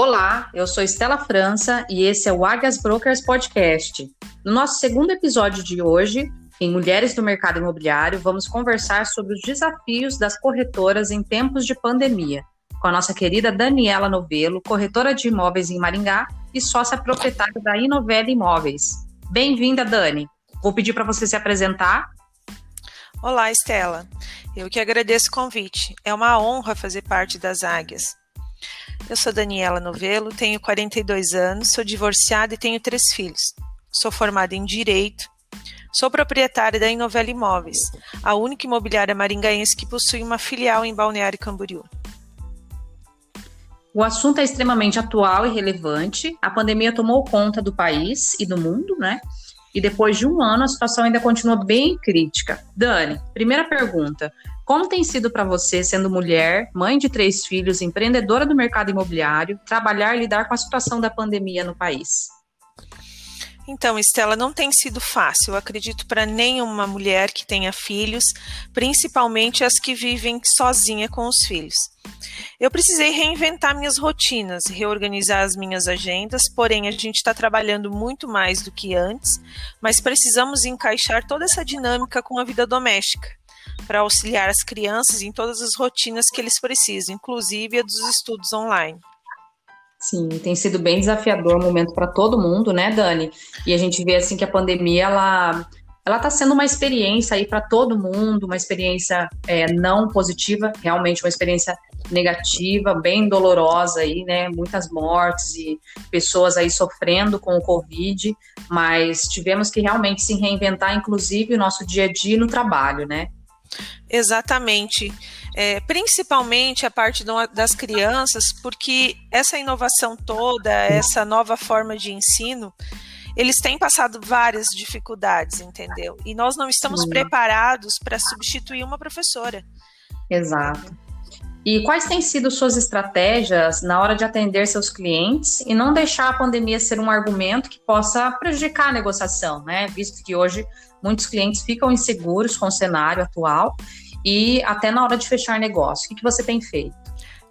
Olá, eu sou Estela França e esse é o Águias Brokers Podcast. No nosso segundo episódio de hoje, em Mulheres do Mercado Imobiliário, vamos conversar sobre os desafios das corretoras em tempos de pandemia, com a nossa querida Daniela Novelo, corretora de imóveis em Maringá e sócia proprietária da Inovela Imóveis. Bem-vinda, Dani. Vou pedir para você se apresentar. Olá, Estela. Eu que agradeço o convite. É uma honra fazer parte das Águias. Eu sou Daniela Novelo, tenho 42 anos, sou divorciada e tenho três filhos. Sou formada em Direito, sou proprietária da Inovela Imóveis, a única imobiliária maringaense que possui uma filial em Balneário Camboriú. O assunto é extremamente atual e relevante. A pandemia tomou conta do país e do mundo, né? E depois de um ano, a situação ainda continua bem crítica. Dani, primeira pergunta: como tem sido para você, sendo mulher, mãe de três filhos, empreendedora do mercado imobiliário, trabalhar e lidar com a situação da pandemia no país? Então, Estela, não tem sido fácil, eu acredito, para nenhuma mulher que tenha filhos, principalmente as que vivem sozinha com os filhos. Eu precisei reinventar minhas rotinas, reorganizar as minhas agendas, porém a gente está trabalhando muito mais do que antes, mas precisamos encaixar toda essa dinâmica com a vida doméstica para auxiliar as crianças em todas as rotinas que eles precisam, inclusive a dos estudos online. Sim, tem sido bem desafiador o momento para todo mundo, né, Dani? E a gente vê assim que a pandemia ela ela está sendo uma experiência aí para todo mundo, uma experiência é, não positiva, realmente uma experiência negativa, bem dolorosa aí, né? Muitas mortes e pessoas aí sofrendo com o Covid, mas tivemos que realmente se reinventar, inclusive o nosso dia a dia no trabalho, né? Exatamente. É, principalmente a parte do, das crianças, porque essa inovação toda, essa nova forma de ensino, eles têm passado várias dificuldades, entendeu? E nós não estamos Sim. preparados para substituir uma professora. Exato. E quais têm sido suas estratégias na hora de atender seus clientes e não deixar a pandemia ser um argumento que possa prejudicar a negociação, né? Visto que hoje muitos clientes ficam inseguros com o cenário atual e até na hora de fechar negócio. O que, você tem feito?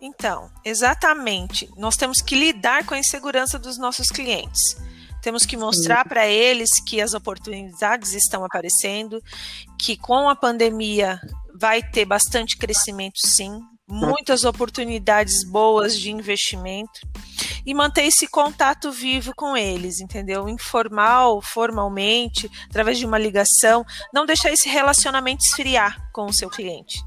Então, exatamente. Nós temos que lidar com a insegurança dos nossos clientes. Temos que mostrar para eles que as oportunidades estão aparecendo, que com a pandemia vai ter bastante crescimento, sim, muitas oportunidades boas de investimento e manter esse contato vivo com eles, entendeu? Informal, formalmente, através de uma ligação, não deixar esse relacionamento esfriar com o seu cliente.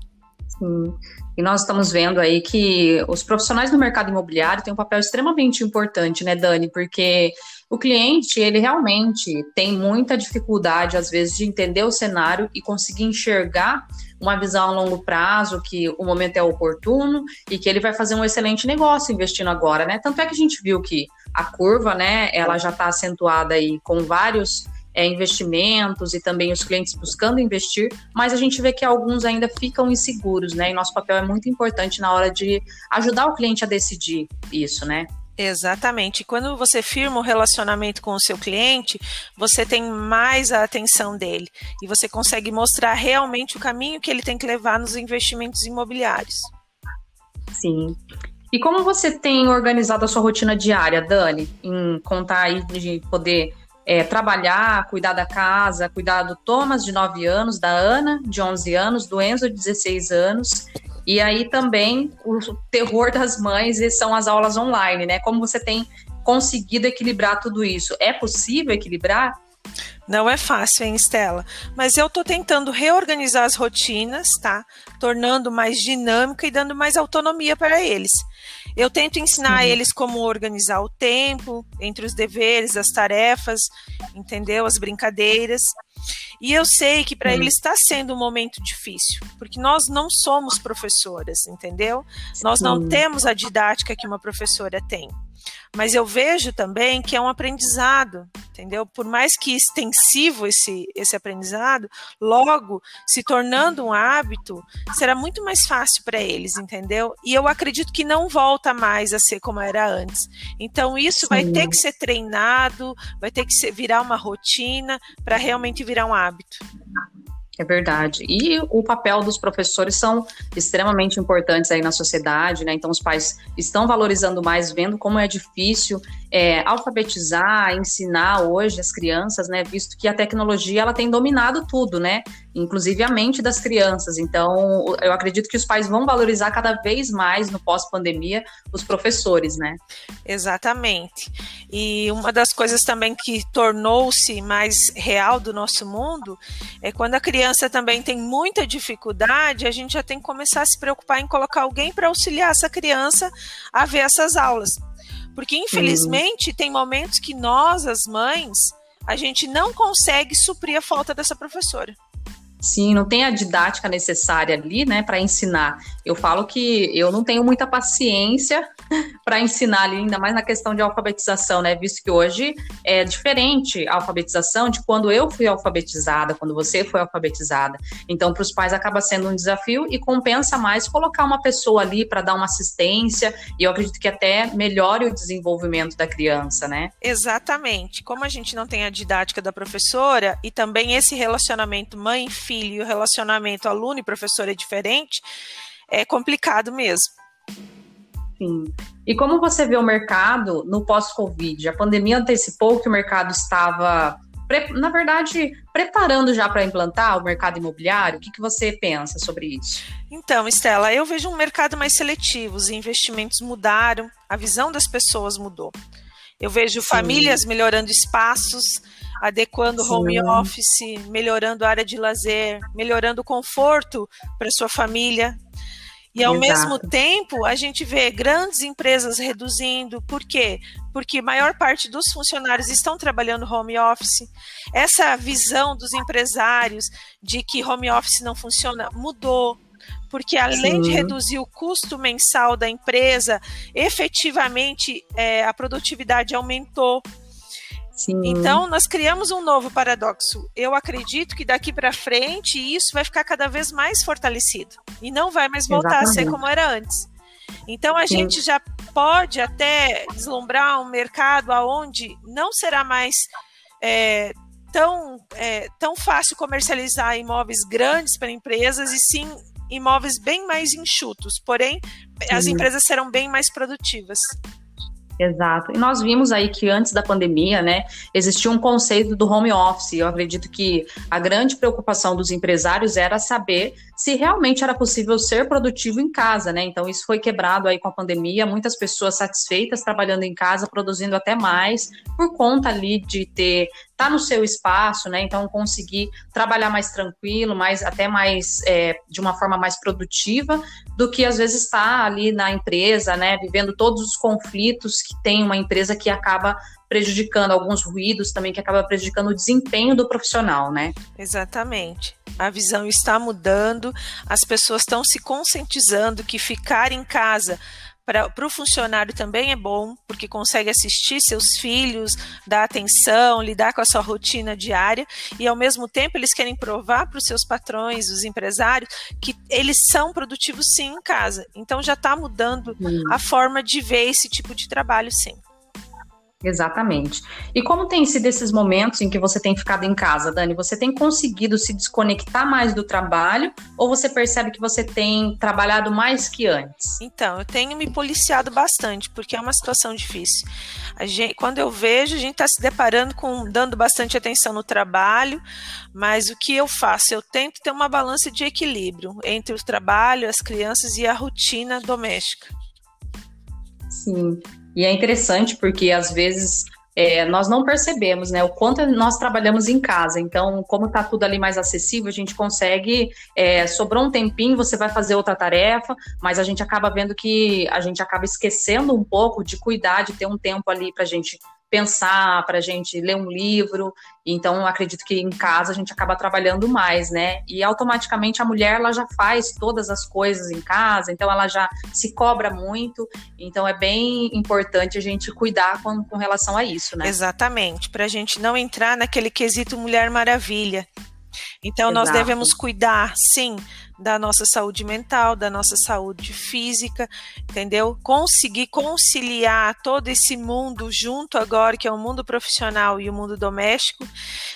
Sim. E nós estamos vendo aí que os profissionais do mercado imobiliário têm um papel extremamente importante, né, Dani? Porque o cliente, ele realmente tem muita dificuldade, às vezes, de entender o cenário e conseguir enxergar uma visão a longo prazo, que o momento é oportuno e que ele vai fazer um excelente negócio investindo agora, né? Tanto é que a gente viu que a curva, né, ela já está acentuada aí com vários é, investimentos e também os clientes buscando investir, mas a gente vê que alguns ainda ficam inseguros, né? E nosso papel é muito importante na hora de ajudar o cliente a decidir isso, né? Exatamente. Quando você firma um relacionamento com o seu cliente, você tem mais a atenção dele e você consegue mostrar realmente o caminho que ele tem que levar nos investimentos imobiliários. Sim. E como você tem organizado a sua rotina diária, Dani, em contar aí de poder é, trabalhar, cuidar da casa, cuidar do Thomas, de 9 anos, da Ana, de 11 anos, do Enzo, de 16 anos, e aí também o terror das mães são as aulas online, né? Como você tem conseguido equilibrar tudo isso? É possível equilibrar? Não é fácil, hein, Estela? Mas eu estou tentando reorganizar as rotinas, tá? Tornando mais dinâmica e dando mais autonomia para eles. Eu tento ensinar a eles como organizar o tempo entre os deveres, as tarefas, entendeu? As brincadeiras. E eu sei que para eles está sendo um momento difícil, porque nós não somos professoras, entendeu? Nós não temos a didática que uma professora tem. Mas eu vejo também que é um aprendizado, entendeu? Por mais que extensivo esse, esse aprendizado, logo se tornando um hábito, será muito mais fácil para eles, entendeu? E eu acredito que não volta mais a ser como era antes. Então isso Sim. vai ter que ser treinado, vai ter que ser, virar uma rotina para realmente virar um hábito. É verdade. E o papel dos professores são extremamente importantes aí na sociedade, né? Então os pais estão valorizando mais, vendo como é difícil é, alfabetizar, ensinar hoje as crianças, né? Visto que a tecnologia ela tem dominado tudo, né? Inclusive a mente das crianças. Então eu acredito que os pais vão valorizar cada vez mais no pós-pandemia os professores, né? Exatamente. E uma das coisas também que tornou-se mais real do nosso mundo é quando a criança também tem muita dificuldade, a gente já tem que começar a se preocupar em colocar alguém para auxiliar essa criança a ver essas aulas. Porque, infelizmente, uhum. tem momentos que nós, as mães, a gente não consegue suprir a falta dessa professora. Sim, não tem a didática necessária ali, né, para ensinar. Eu falo que eu não tenho muita paciência para ensinar ali, ainda mais na questão de alfabetização, né, visto que hoje é diferente a alfabetização de quando eu fui alfabetizada, quando você foi alfabetizada. Então, para os pais acaba sendo um desafio e compensa mais colocar uma pessoa ali para dar uma assistência, e eu acredito que até melhore o desenvolvimento da criança, né? Exatamente. Como a gente não tem a didática da professora e também esse relacionamento mãe filho e o relacionamento aluno e professor é diferente, é complicado mesmo. Sim. E como você vê o mercado no pós-Covid? A pandemia antecipou que o mercado estava, na verdade, preparando já para implantar o mercado imobiliário? O que, que você pensa sobre isso? Então, Estela, eu vejo um mercado mais seletivo, os investimentos mudaram, a visão das pessoas mudou. Eu vejo Sim. famílias melhorando espaços, adequando o home office, melhorando a área de lazer, melhorando o conforto para sua família. E ao Exato. mesmo tempo, a gente vê grandes empresas reduzindo. Por quê? Porque maior parte dos funcionários estão trabalhando home office. Essa visão dos empresários de que home office não funciona mudou porque além Sim. de reduzir o custo mensal da empresa, efetivamente é, a produtividade aumentou. Sim. Então, nós criamos um novo paradoxo. Eu acredito que daqui para frente isso vai ficar cada vez mais fortalecido e não vai mais voltar Exatamente. a ser como era antes. Então, a Sim. gente já pode até deslumbrar um mercado aonde não será mais é, tão, é, tão fácil comercializar imóveis grandes para empresas e sim imóveis bem mais enxutos. Porém, Sim. as empresas serão bem mais produtivas. Exato. E nós vimos aí que antes da pandemia, né, existia um conceito do home office. Eu acredito que a grande preocupação dos empresários era saber se realmente era possível ser produtivo em casa, né? Então isso foi quebrado aí com a pandemia, muitas pessoas satisfeitas trabalhando em casa, produzindo até mais, por conta ali de ter tá no seu espaço, né? Então conseguir trabalhar mais tranquilo, mais até mais é, de uma forma mais produtiva do que às vezes estar tá ali na empresa, né? Vivendo todos os conflitos que tem uma empresa que acaba prejudicando alguns ruídos também que acaba prejudicando o desempenho do profissional, né? Exatamente. A visão está mudando, as pessoas estão se conscientizando que ficar em casa para o funcionário também é bom, porque consegue assistir seus filhos, dar atenção, lidar com a sua rotina diária, e ao mesmo tempo eles querem provar para os seus patrões, os empresários, que eles são produtivos sim em casa. Então já está mudando hum. a forma de ver esse tipo de trabalho, sim. Exatamente. E como tem sido esses momentos em que você tem ficado em casa, Dani? Você tem conseguido se desconectar mais do trabalho ou você percebe que você tem trabalhado mais que antes? Então, eu tenho me policiado bastante, porque é uma situação difícil. Gente, quando eu vejo, a gente está se deparando com, dando bastante atenção no trabalho, mas o que eu faço? Eu tento ter uma balança de equilíbrio entre o trabalho, as crianças e a rotina doméstica. Sim. E é interessante porque às vezes é, nós não percebemos, né, o quanto nós trabalhamos em casa. Então, como está tudo ali mais acessível, a gente consegue, é, sobrou um tempinho, você vai fazer outra tarefa, mas a gente acaba vendo que a gente acaba esquecendo um pouco de cuidar, de ter um tempo ali para a gente pensar, para a gente ler um livro. Então, acredito que em casa a gente acaba trabalhando mais, né? E automaticamente a mulher ela já faz todas as coisas em casa, então ela já se cobra muito. Então, é bem importante a gente cuidar com, com relação a isso, né? Exatamente, para a gente não entrar naquele quesito Mulher Maravilha. Então, Exato. nós devemos cuidar, sim, da nossa saúde mental, da nossa saúde física, entendeu? Conseguir conciliar todo esse mundo junto agora, que é o mundo profissional e o mundo doméstico,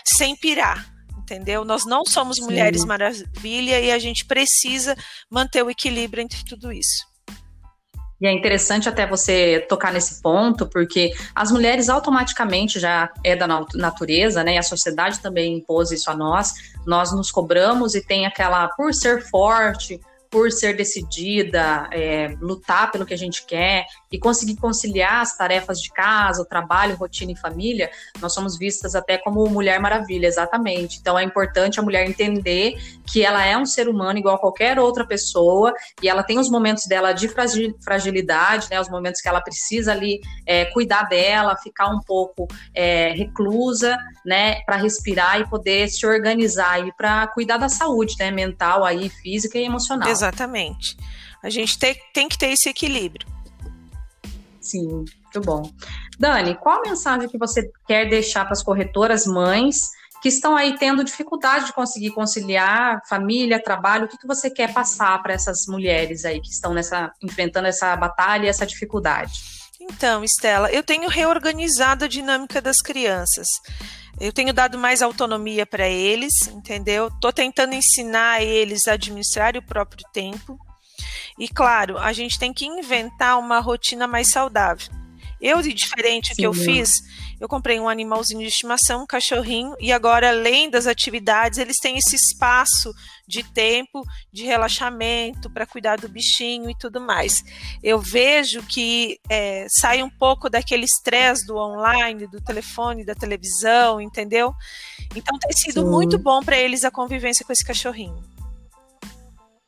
sem pirar. entendeu? Nós não somos Sim. mulheres maravilha e a gente precisa manter o equilíbrio entre tudo isso. E é interessante até você tocar nesse ponto, porque as mulheres automaticamente já é da natureza, né? E a sociedade também impôs isso a nós. Nós nos cobramos e tem aquela, por ser forte, por ser decidida, é, lutar pelo que a gente quer e conseguir conciliar as tarefas de casa, o trabalho, rotina e família, nós somos vistas até como mulher maravilha, exatamente. Então é importante a mulher entender que ela é um ser humano igual a qualquer outra pessoa e ela tem os momentos dela de fragilidade, né, os momentos que ela precisa ali é, cuidar dela, ficar um pouco é, reclusa, né, para respirar e poder se organizar e para cuidar da saúde, né, mental aí, física e emocional. Exatamente. A gente tem, tem que ter esse equilíbrio. Sim, muito bom. Dani, qual mensagem que você quer deixar para as corretoras mães que estão aí tendo dificuldade de conseguir conciliar família, trabalho? O que, que você quer passar para essas mulheres aí que estão nessa enfrentando essa batalha e essa dificuldade? Então, Estela, eu tenho reorganizado a dinâmica das crianças. Eu tenho dado mais autonomia para eles, entendeu? Estou tentando ensinar eles a administrar o próprio tempo. E claro, a gente tem que inventar uma rotina mais saudável. Eu, de diferente do que eu fiz, eu comprei um animalzinho de estimação, um cachorrinho, e agora, além das atividades, eles têm esse espaço de tempo de relaxamento para cuidar do bichinho e tudo mais. Eu vejo que é, sai um pouco daquele estresse do online, do telefone, da televisão, entendeu? Então tem sido Sim. muito bom para eles a convivência com esse cachorrinho.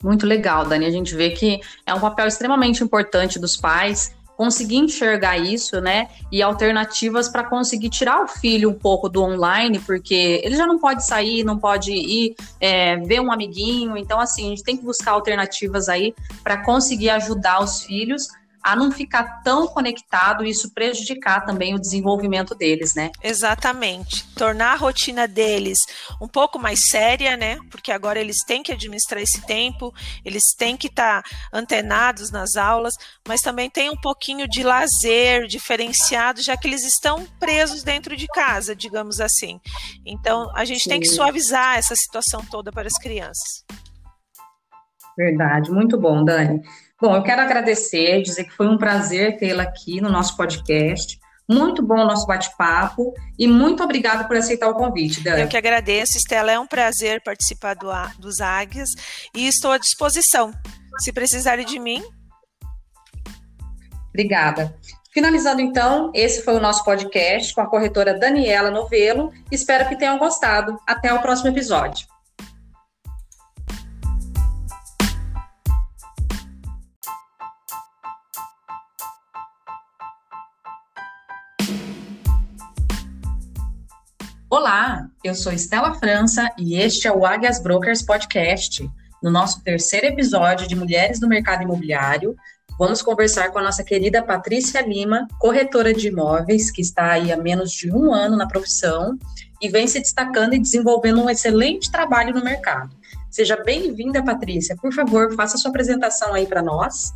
Muito legal, Dani. A gente vê que é um papel extremamente importante dos pais conseguir enxergar isso, né? E alternativas para conseguir tirar o filho um pouco do online, porque ele já não pode sair, não pode ir é, ver um amiguinho. Então, assim, a gente tem que buscar alternativas aí para conseguir ajudar os filhos a não ficar tão conectado e isso prejudicar também o desenvolvimento deles, né? Exatamente. Tornar a rotina deles um pouco mais séria, né? Porque agora eles têm que administrar esse tempo, eles têm que estar tá antenados nas aulas, mas também tem um pouquinho de lazer diferenciado, já que eles estão presos dentro de casa, digamos assim. Então, a gente Sim. tem que suavizar essa situação toda para as crianças. Verdade, muito bom, Dani. Bom, eu quero agradecer, dizer que foi um prazer tê-la aqui no nosso podcast. Muito bom o nosso bate-papo e muito obrigada por aceitar o convite, Dani. Eu que agradeço, Estela. É um prazer participar do, dos Águias e estou à disposição. Se precisarem de mim. Obrigada. Finalizando então, esse foi o nosso podcast com a corretora Daniela Novelo. Espero que tenham gostado. Até o próximo episódio. Olá, eu sou Estela França e este é o Águias Brokers Podcast. No nosso terceiro episódio de Mulheres no Mercado Imobiliário, vamos conversar com a nossa querida Patrícia Lima, corretora de imóveis, que está aí há menos de um ano na profissão e vem se destacando e desenvolvendo um excelente trabalho no mercado. Seja bem-vinda, Patrícia. Por favor, faça sua apresentação aí para nós.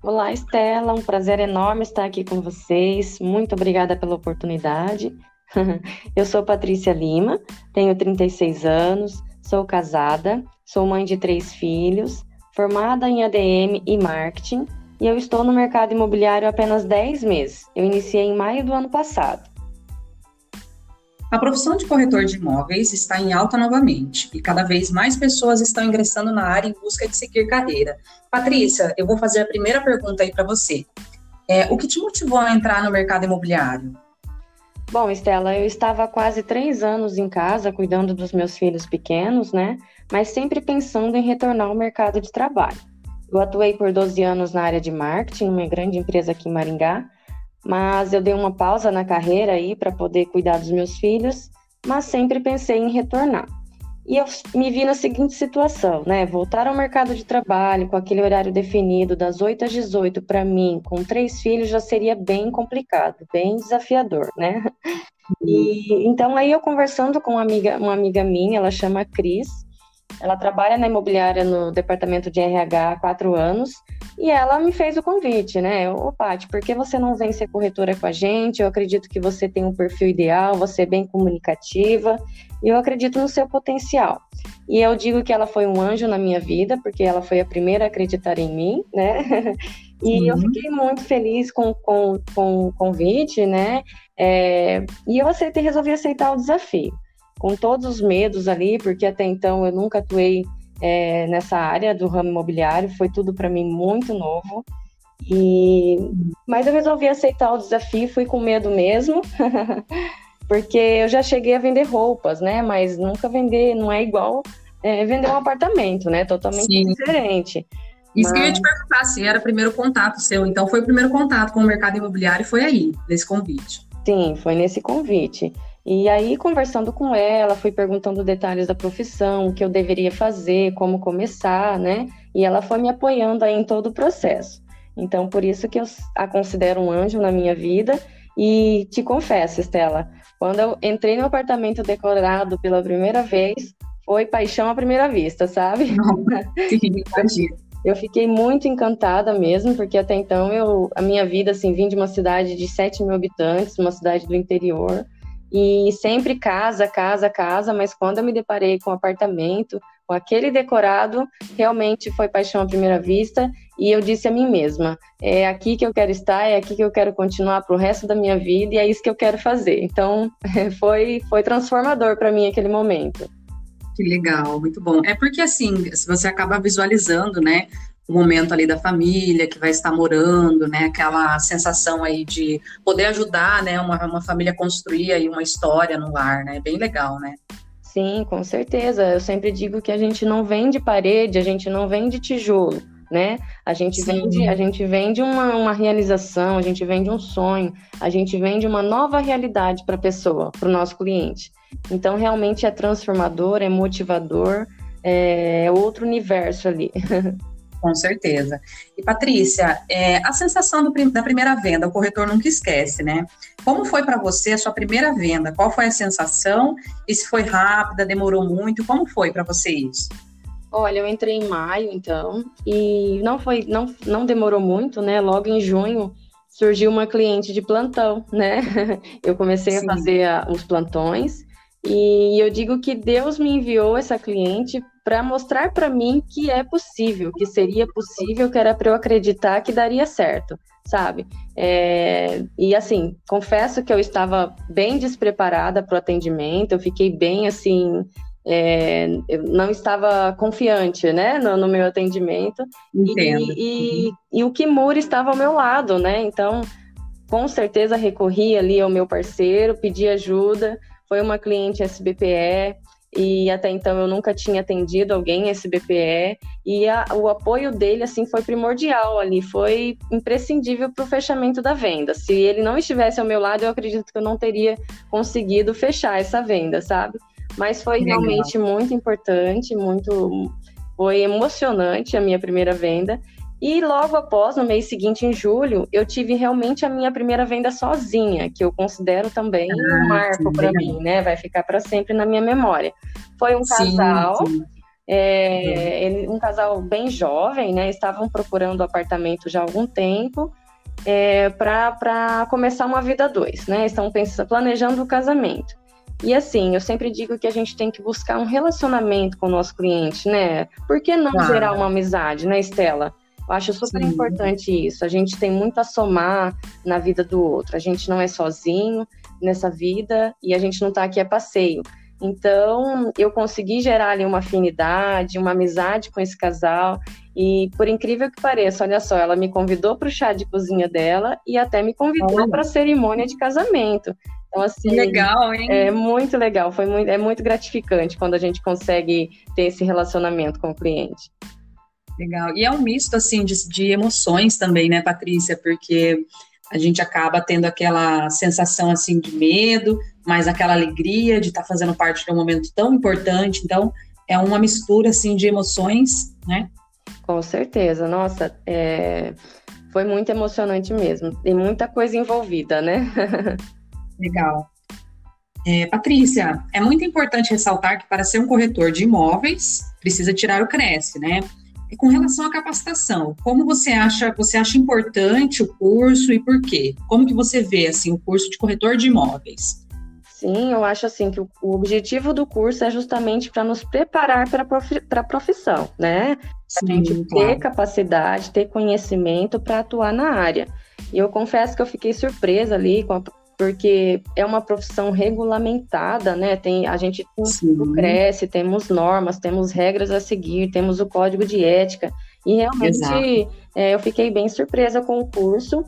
Olá, Estela. Um prazer enorme estar aqui com vocês. Muito obrigada pela oportunidade. Eu sou Patrícia Lima, tenho 36 anos, sou casada, sou mãe de três filhos, formada em ADM e marketing e eu estou no mercado imobiliário há apenas 10 meses. Eu iniciei em maio do ano passado. A profissão de corretor de imóveis está em alta novamente e cada vez mais pessoas estão ingressando na área em busca de seguir carreira. Patrícia, eu vou fazer a primeira pergunta aí para você. É, o que te motivou a entrar no mercado imobiliário? Bom, Estela, eu estava há quase três anos em casa cuidando dos meus filhos pequenos, né? Mas sempre pensando em retornar ao mercado de trabalho. Eu atuei por 12 anos na área de marketing, uma grande empresa aqui em Maringá, mas eu dei uma pausa na carreira aí para poder cuidar dos meus filhos, mas sempre pensei em retornar. E eu me vi na seguinte situação, né? Voltar ao mercado de trabalho com aquele horário definido das 8 às 18 para mim, com três filhos, já seria bem complicado, bem desafiador, né? E então aí eu conversando com uma amiga, uma amiga minha, ela chama Cris, ela trabalha na imobiliária no departamento de RH há quatro anos, E ela me fez o convite, né? Ô, Paty, por que você não vem ser corretora com a gente? Eu acredito que você tem um perfil ideal, você é bem comunicativa e eu acredito no seu potencial. E eu digo que ela foi um anjo na minha vida, porque ela foi a primeira a acreditar em mim, né? E uhum. eu fiquei muito feliz com, com, com o convite, né? É, e eu aceitei, resolvi aceitar o desafio, com todos os medos ali, porque até então eu nunca atuei é, nessa área do ramo imobiliário, foi tudo para mim muito novo. E mas eu resolvi aceitar o desafio, fui com medo mesmo. porque eu já cheguei a vender roupas, né? Mas nunca vender, não é igual é, vender um apartamento, né? Totalmente Sim. diferente. Isso Mas... que eu ia te perguntar, se era o primeiro contato seu. Então, foi o primeiro contato com o mercado imobiliário, foi aí, nesse convite. Sim, foi nesse convite. E aí, conversando com ela, fui perguntando detalhes da profissão, o que eu deveria fazer, como começar, né? E ela foi me apoiando aí em todo o processo. Então, por isso que eu a considero um anjo na minha vida. E te confesso, Estela, quando eu entrei no apartamento decorado pela primeira vez, foi paixão à primeira vista, sabe? Eu fiquei muito encantada mesmo, porque até então eu, a minha vida, assim, vim de uma cidade de 7 mil habitantes, uma cidade do interior, e sempre casa, casa, casa, mas quando eu me deparei com o um apartamento, com aquele decorado, realmente foi paixão à primeira vista, e eu disse a mim mesma, é aqui que eu quero estar, é aqui que eu quero continuar para o resto da minha vida, e é isso que eu quero fazer. Então, foi, foi transformador para mim aquele momento. Que legal, muito bom. É porque assim, se você acaba visualizando, né, o momento ali da família que vai estar morando, né, aquela sensação aí de poder ajudar, né, uma, uma família a construir aí uma história no lar, né, bem legal, né. Sim, com certeza. Eu sempre digo que a gente não vem de parede, a gente não vem de tijolo, né? A gente Sim. vende, a gente vende uma, uma realização, a gente vende um sonho, a gente vende uma nova realidade para a pessoa, para o nosso cliente. Então, realmente é transformador, é motivador, é outro universo ali. Com certeza. E Patrícia, é, a sensação do, da primeira venda, o corretor nunca esquece, né? Como foi para você a sua primeira venda? Qual foi a sensação? E se foi rápida, demorou muito? Como foi para você isso? Olha, eu entrei em maio, então, e não foi, não, não demorou muito, né? Logo em junho surgiu uma cliente de plantão, né? Eu comecei Sim. a fazer a, os plantões e eu digo que Deus me enviou essa cliente para mostrar para mim que é possível, que seria possível, que era para eu acreditar que daria certo, sabe? É, e assim, confesso que eu estava bem despreparada para o atendimento, eu fiquei bem assim. É, eu não estava confiante, né, no, no meu atendimento. Entendo. E, e, e o Kimura estava ao meu lado, né? Então, com certeza recorri ali ao meu parceiro, pedi ajuda foi uma cliente SBPE e até então eu nunca tinha atendido alguém SBPE e a, o apoio dele assim foi primordial ali, foi imprescindível para o fechamento da venda. Se ele não estivesse ao meu lado, eu acredito que eu não teria conseguido fechar essa venda, sabe? Mas foi Legal. realmente muito importante, muito foi emocionante a minha primeira venda e logo após, no mês seguinte, em julho, eu tive realmente a minha primeira venda sozinha, que eu considero também ah, um marco para mim, né? Vai ficar para sempre na minha memória. Foi um casal, sim. É, ele, um casal bem jovem, né? Estavam procurando apartamento já há algum tempo é, para começar uma vida dois, né? Estão pensando, planejando o casamento. E assim, eu sempre digo que a gente tem que buscar um relacionamento com o nosso cliente, né? Por que não claro. gerar uma amizade, né, Estela? Eu acho super Sim. importante isso. A gente tem muito a somar na vida do outro. A gente não é sozinho nessa vida e a gente não está aqui a passeio. Então, eu consegui gerar ali uma afinidade, uma amizade com esse casal. E por incrível que pareça, olha só, ela me convidou para o chá de cozinha dela e até me convidou para a cerimônia de casamento. Então, assim, legal, hein? É muito legal, foi muito, é muito gratificante quando a gente consegue ter esse relacionamento com o cliente. Legal. E é um misto, assim, de, de emoções também, né, Patrícia? Porque a gente acaba tendo aquela sensação, assim, de medo, mas aquela alegria de estar tá fazendo parte de um momento tão importante. Então, é uma mistura, assim, de emoções, né? Com certeza. Nossa, é... foi muito emocionante mesmo. Tem muita coisa envolvida, né? Legal. É, Patrícia, é muito importante ressaltar que para ser um corretor de imóveis, precisa tirar o Cresce, né? Com relação à capacitação, como você acha, você acha importante o curso e por quê? Como que você vê assim o curso de corretor de imóveis? Sim, eu acho assim que o, objetivo do curso é justamente para nos preparar para a profissão, né? Para a gente claro. ter capacidade, ter conhecimento para atuar na área. E eu confesso que eu fiquei surpresa ali com a porque é uma profissão regulamentada, né? Tem, a gente cresce, temos normas, temos regras a seguir, temos o código de ética. E realmente é, eu fiquei bem surpresa com o curso.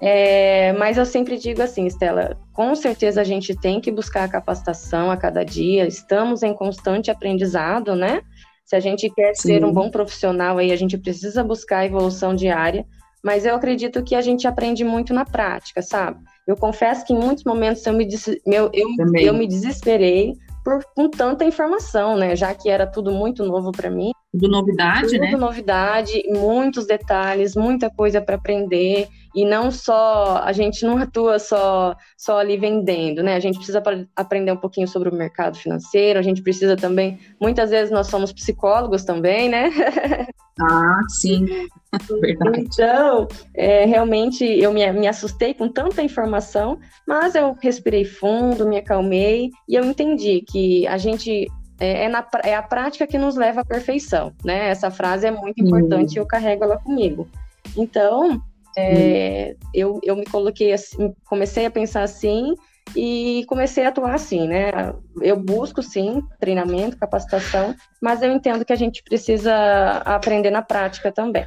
É, mas eu sempre digo assim, Estela, com certeza a gente tem que buscar a capacitação a cada dia, estamos em constante aprendizado, né? Se a gente quer Sim. ser um bom profissional aí, a gente precisa buscar a evolução diária, mas eu acredito que a gente aprende muito na prática, sabe? Eu confesso que em muitos momentos eu me, eu, eu, eu me desesperei por, com tanta informação, né? Já que era tudo muito novo para mim. Tudo novidade, tudo né? Tudo novidade, muitos detalhes, muita coisa para aprender. E não só, a gente não atua só, só ali vendendo, né? A gente precisa aprender um pouquinho sobre o mercado financeiro, a gente precisa também, muitas vezes nós somos psicólogos também, né? Ah, sim, verdade. Então, é, realmente eu me, me assustei com tanta informação, mas eu respirei fundo, me acalmei e eu entendi que a gente é, é, na, é, a prática que nos leva à perfeição, né? Essa frase é muito importante e eu carrego ela comigo. Então, é, eu, eu me coloquei assim, comecei a pensar assim e comecei a atuar assim, né? Eu busco sim treinamento, capacitação, mas eu entendo que a gente precisa aprender na prática também.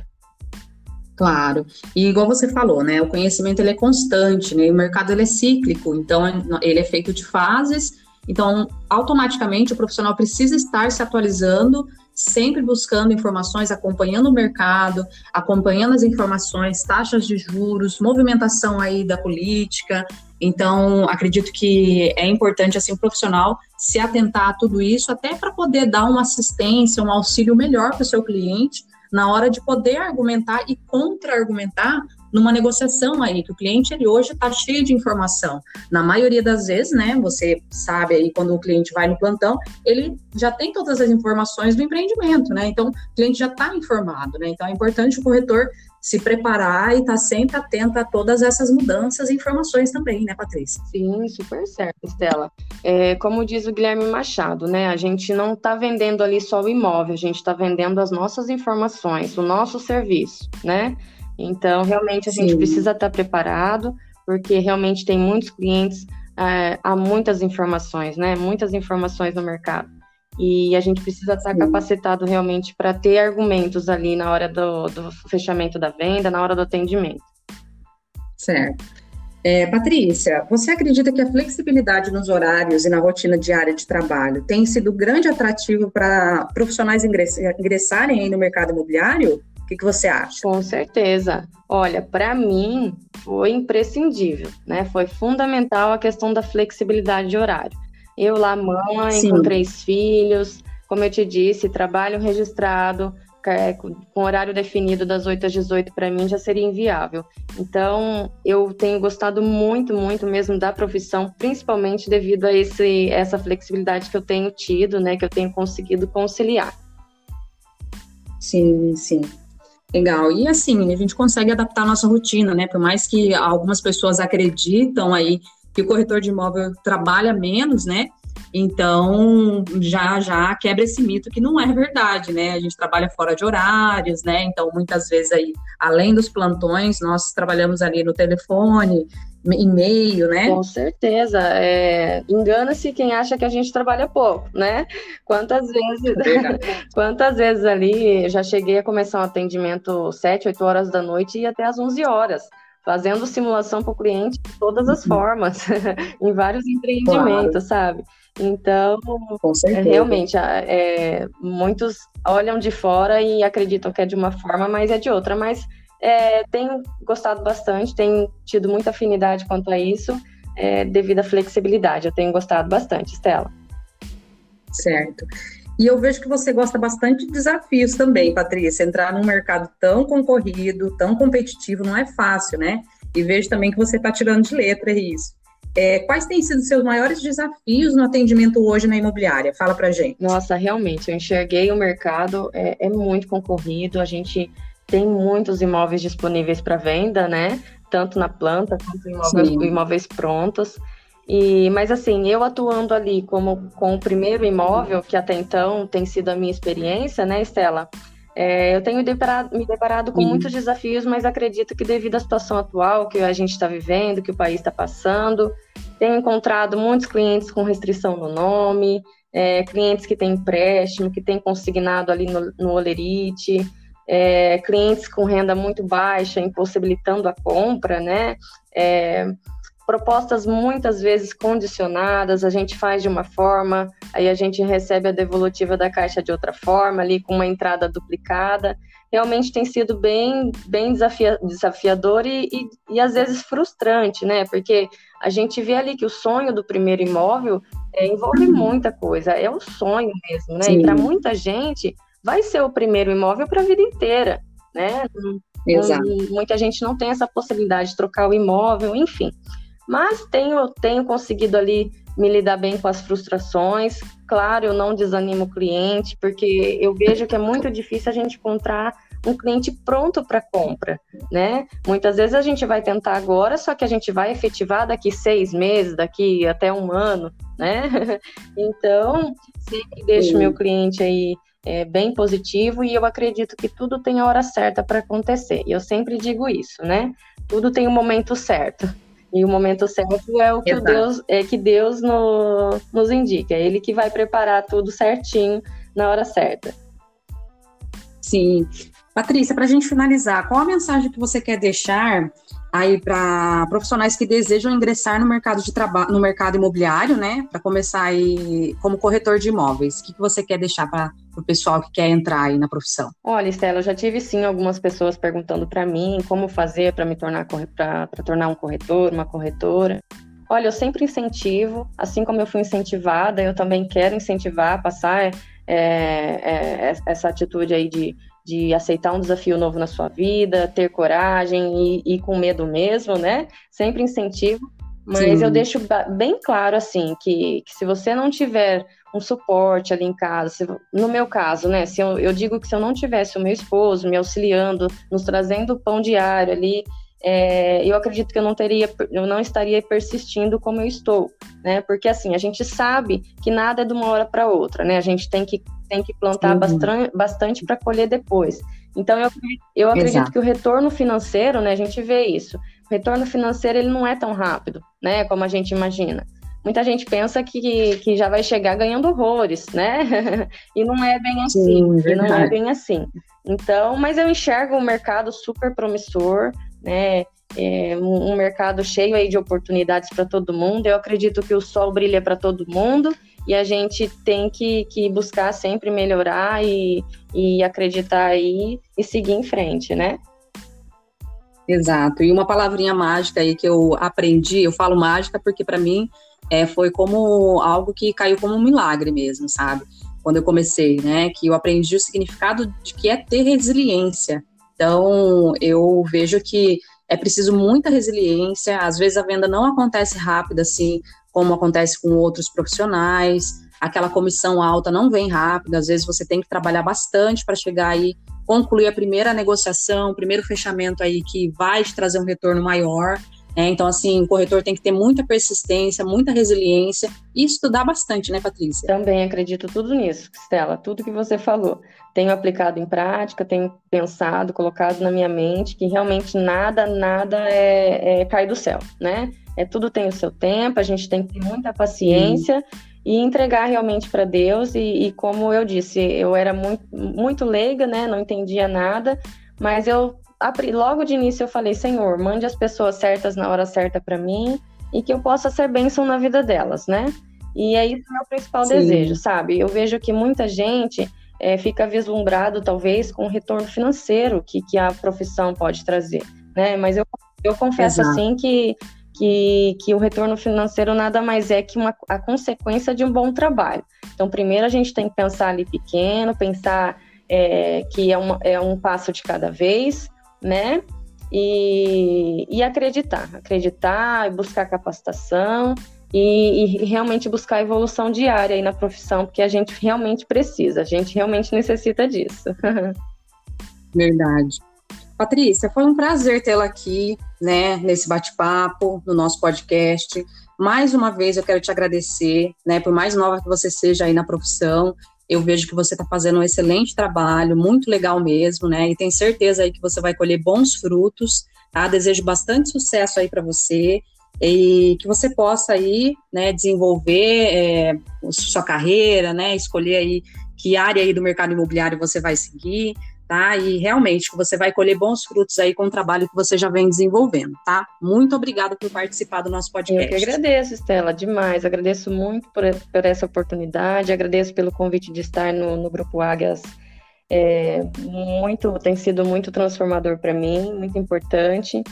Claro. E igual você falou, né? O conhecimento ele é constante, né? O mercado ele é cíclico, então ele é feito de fases então, automaticamente, o profissional precisa estar se atualizando, sempre buscando informações, acompanhando o mercado, acompanhando as informações, taxas de juros, movimentação aí da política. Então, acredito que é importante, assim, o profissional se atentar a tudo isso, até para poder dar uma assistência, um auxílio melhor para o seu cliente, na hora de poder argumentar e contra-argumentar numa negociação aí, que o cliente ele hoje está cheio de informação. Na maioria das vezes, né, você sabe aí quando o cliente vai no plantão, ele já tem todas as informações do empreendimento, né? Então, o cliente já está informado, né? Então, é importante o corretor se preparar e estar tá sempre atento a todas essas mudanças e informações também, né, Patrícia? Sim, super certo, Estela. É, como diz o Guilherme Machado, né, a gente não está vendendo ali só o imóvel, a gente está vendendo as nossas informações, o nosso serviço, né? Então, realmente, a Sim. gente precisa estar preparado, porque realmente tem muitos clientes, é, há muitas informações, né? Muitas informações no mercado. E a gente precisa estar Sim. capacitado realmente para ter argumentos ali na hora do, do, fechamento da venda, na hora do atendimento. Certo. É, Patrícia, você acredita que a flexibilidade nos horários e na rotina diária de trabalho tem sido grande atrativo para profissionais ingressarem aí no mercado imobiliário? Que, que você acha? Com certeza. Olha, para mim foi imprescindível, né? Foi fundamental a questão da flexibilidade de horário. Eu lá, mãe, Sim. com três filhos, como eu te disse, trabalho registrado, é, com horário definido das 8 às 18 para mim já seria inviável. Então, eu tenho gostado muito, muito mesmo da profissão, principalmente devido a esse, essa flexibilidade que eu tenho tido, né, que eu tenho conseguido conciliar. Sim, sim. Legal. E assim, a gente consegue adaptar a nossa rotina, né? Por mais que algumas pessoas acreditam aí que o corretor de imóvel trabalha menos, né? Então, já já quebra esse mito que não é verdade, né? A gente trabalha fora de horários, né? Então, muitas vezes aí, além dos plantões, nós trabalhamos ali no telefone, e-mail, né? Com certeza. É, Engana-se quem acha que a gente trabalha pouco, né? Quantas vezes, quantas vezes ali já cheguei a começar um atendimento 7, 8 horas da noite e até às 11 horas fazendo simulação para o cliente de todas as uhum. formas, em vários empreendimentos, claro. sabe? Então, é, realmente, é, muitos olham de fora e acreditam que é de uma forma, mas é de outra. Mas é, tenho gostado bastante, tenho tido muita afinidade quanto a isso, é, devido à flexibilidade. Eu tenho gostado bastante, Estela. Certo. E eu vejo que você gosta bastante de desafios também, Patrícia. Entrar num mercado tão concorrido, tão competitivo, não é fácil, né? E vejo também que você está tirando de letra isso. É, quais têm sido seus maiores desafios no atendimento hoje na imobiliária? Fala para gente. Nossa, realmente, eu enxerguei o mercado, é, é muito concorrido, a gente tem muitos imóveis disponíveis para venda, né? Tanto na planta quanto imóveis, imóveis prontos. E, mas assim, eu atuando ali como com o primeiro imóvel, que até então tem sido a minha experiência, né, Estela? É, eu tenho deparado, me deparado com muitos desafios, mas acredito que devido à situação atual que a gente está vivendo, que o país está passando, tenho encontrado muitos clientes com restrição no nome, é, clientes que têm empréstimo, que têm consignado ali no, no Olerite, é, clientes com renda muito baixa, impossibilitando a compra, né? Propostas muitas vezes condicionadas, a gente faz de uma forma, aí a gente recebe a devolutiva da caixa de outra forma, ali com uma entrada duplicada. Realmente tem sido bem, bem desafia, desafiador e, e, e às vezes frustrante, né? Porque a gente vê ali que o sonho do primeiro imóvel é, envolve muita coisa, é o sonho mesmo, né? Sim. E para muita gente, vai ser o primeiro imóvel para a vida inteira, né? Exato. Muita gente não tem essa possibilidade de trocar o imóvel, enfim. Mas tenho, tenho conseguido ali me lidar bem com as frustrações. Claro, eu não desanimo o cliente, porque eu vejo que é muito difícil a gente encontrar um cliente pronto para compra, né? Muitas vezes a gente vai tentar agora, só que a gente vai efetivar daqui seis meses, daqui até um ano, né? então, sempre deixo meu cliente aí é, bem positivo e eu acredito que tudo tem a hora certa para acontecer. E eu sempre digo isso, né? Tudo tem o um momento certo. E o momento certo é o que Deus é que Deus no, nos indica. É Ele que vai preparar tudo certinho na hora certa. Sim. Patrícia, para a gente finalizar, qual a mensagem que você quer deixar aí para profissionais que desejam ingressar no mercado de trabalho, no mercado imobiliário, né? Para começar aí como corretor de imóveis. O que, que você quer deixar para o pessoal que quer entrar aí na profissão? Olha, Estela, eu já tive sim algumas pessoas perguntando para mim como fazer para me tornar para tornar um corretor, uma corretora. Olha, eu sempre incentivo, assim como eu fui incentivada, eu também quero incentivar, passar é, é, essa atitude aí de de aceitar um desafio novo na sua vida, ter coragem e ir com medo mesmo, né? Sempre incentivo. Mas Sim. eu deixo bem claro, assim, que, que, se você não tiver um suporte ali em casa, se, no meu caso, né? Se eu, eu, digo que se eu não tivesse o meu esposo me auxiliando, nos trazendo pão diário ali, é, eu acredito que eu não teria, eu não estaria persistindo como eu estou, né? Porque assim, a gente sabe que nada é de uma hora para outra, né? A gente tem que tem que plantar uhum. bastante, bastante para colher depois. Então, eu, eu acredito Exato. que o retorno financeiro, né, a gente vê isso. O retorno financeiro, ele não é tão rápido, né, como a gente imagina. Muita gente pensa que, que já vai chegar ganhando horrores, né? e não é bem assim. Sim, e não é bem assim. Então, mas eu enxergo um mercado super promissor, né? É um mercado cheio aí de oportunidades para todo mundo. Eu acredito que o sol brilha para todo mundo e a gente tem que, que buscar sempre melhorar e, e acreditar aí e seguir em frente, né? Exato. E uma palavrinha mágica aí que eu aprendi, eu falo mágica porque para mim é, foi como algo que caiu como um milagre mesmo, sabe? Quando eu comecei, né? Que eu aprendi o significado de que é ter resiliência. Então, eu vejo que é preciso muita resiliência. Às vezes a venda não acontece rápido assim, como acontece com outros profissionais. Aquela comissão alta não vem rápido, às vezes você tem que trabalhar bastante para chegar aí, concluir a primeira negociação, o primeiro fechamento aí que vai te trazer um retorno maior. Né? Então, assim, o corretor tem que ter muita persistência, muita resiliência e estudar bastante, né, Patrícia? Também acredito tudo nisso, Stella, tudo que você falou. Tenho aplicado em prática, tenho pensado, colocado na minha mente que realmente nada, nada é, é cai do céu, né? É, tudo tem o seu tempo, a gente tem que ter muita paciência e entregar realmente para Deus. E, e, como eu disse, eu era muito, muito leiga, né? Não entendia nada, mas eu logo de início eu falei, Senhor, mande as pessoas certas na hora certa para mim e que eu possa ser bênção na vida delas, né? E é isso meu principal Sim. desejo, sabe? Eu vejo que muita gente é, fica vislumbrado, talvez, com o retorno financeiro que, que a profissão pode trazer, né? Mas eu, eu confesso, Exato. assim, que que, que o retorno financeiro nada mais é que uma, a consequência de um bom trabalho. Então, primeiro a gente tem que pensar ali pequeno, pensar é, que é, uma, é um passo de cada vez, né? e, e acreditar, acreditar e buscar capacitação e, e, realmente buscar evolução diária aí na profissão, porque a gente realmente precisa, a gente realmente necessita disso. Verdade. Patrícia, foi um prazer tê-la aqui, né, nesse bate-papo, no nosso podcast. Mais uma vez eu quero te agradecer, né, por mais nova que você seja aí na profissão. Eu vejo que você está fazendo um excelente trabalho, muito legal mesmo, né? E tenho certeza aí que você vai colher bons frutos, tá? Desejo bastante sucesso aí para você e que você possa aí, né, desenvolver é, sua carreira, né, escolher aí que área aí do mercado imobiliário você vai seguir, tá? E realmente que você vai colher bons frutos aí com o trabalho que você já vem desenvolvendo, tá? Muito obrigada por participar do nosso podcast. Eu que agradeço, Estela, demais. Agradeço muito por, por essa oportunidade, agradeço pelo convite de estar no, no Grupo Águias. É, muito, tem sido muito transformador para mim, muito importante.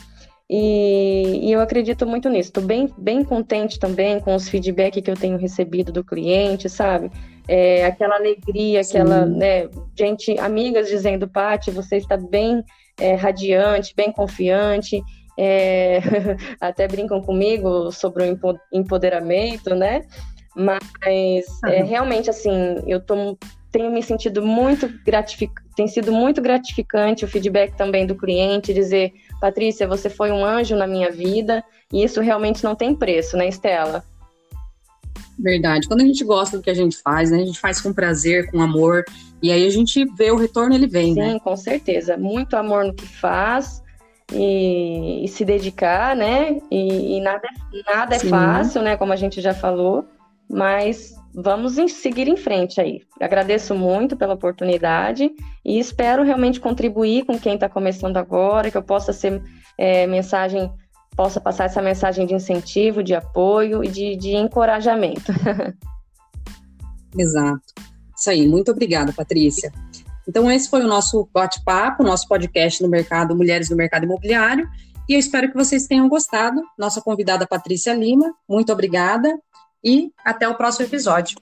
E, e, eu acredito muito nisso. Estou bem, bem contente também com os feedbacks que eu tenho recebido do cliente, sabe? É, aquela alegria, Sim. aquela, né, gente, amigas dizendo, Paty, você está bem é, radiante, bem confiante. É, até brincam comigo sobre o empoderamento, né? Mas é, realmente, assim, eu tô, tenho me sentido muito gratificante, tem sido muito gratificante o feedback também do cliente, dizer Patrícia, você foi um anjo na minha vida, e isso realmente não tem preço, né, Estela? Verdade. Quando a gente gosta do que a gente faz, né, a gente faz com prazer, com amor, e aí a gente vê o retorno, ele vem, Sim, né? Sim, com certeza. Muito amor no que faz e, e se dedicar, né? E, e nada, nada é fácil, né? Como a gente já falou, mas vamos seguir em frente aí. Agradeço muito pela oportunidade e espero realmente contribuir com quem está começando agora, que eu possa ser é, mensagem, possa passar essa mensagem de incentivo, de apoio e de, de encorajamento. Exato. Isso aí, muito obrigada, Patrícia. Então, esse foi o nosso bate-papo, nosso podcast no mercado Mulheres no Mercado Imobiliário. E eu espero que vocês tenham gostado. Nossa convidada Patrícia Lima, muito obrigada e até o próximo episódio.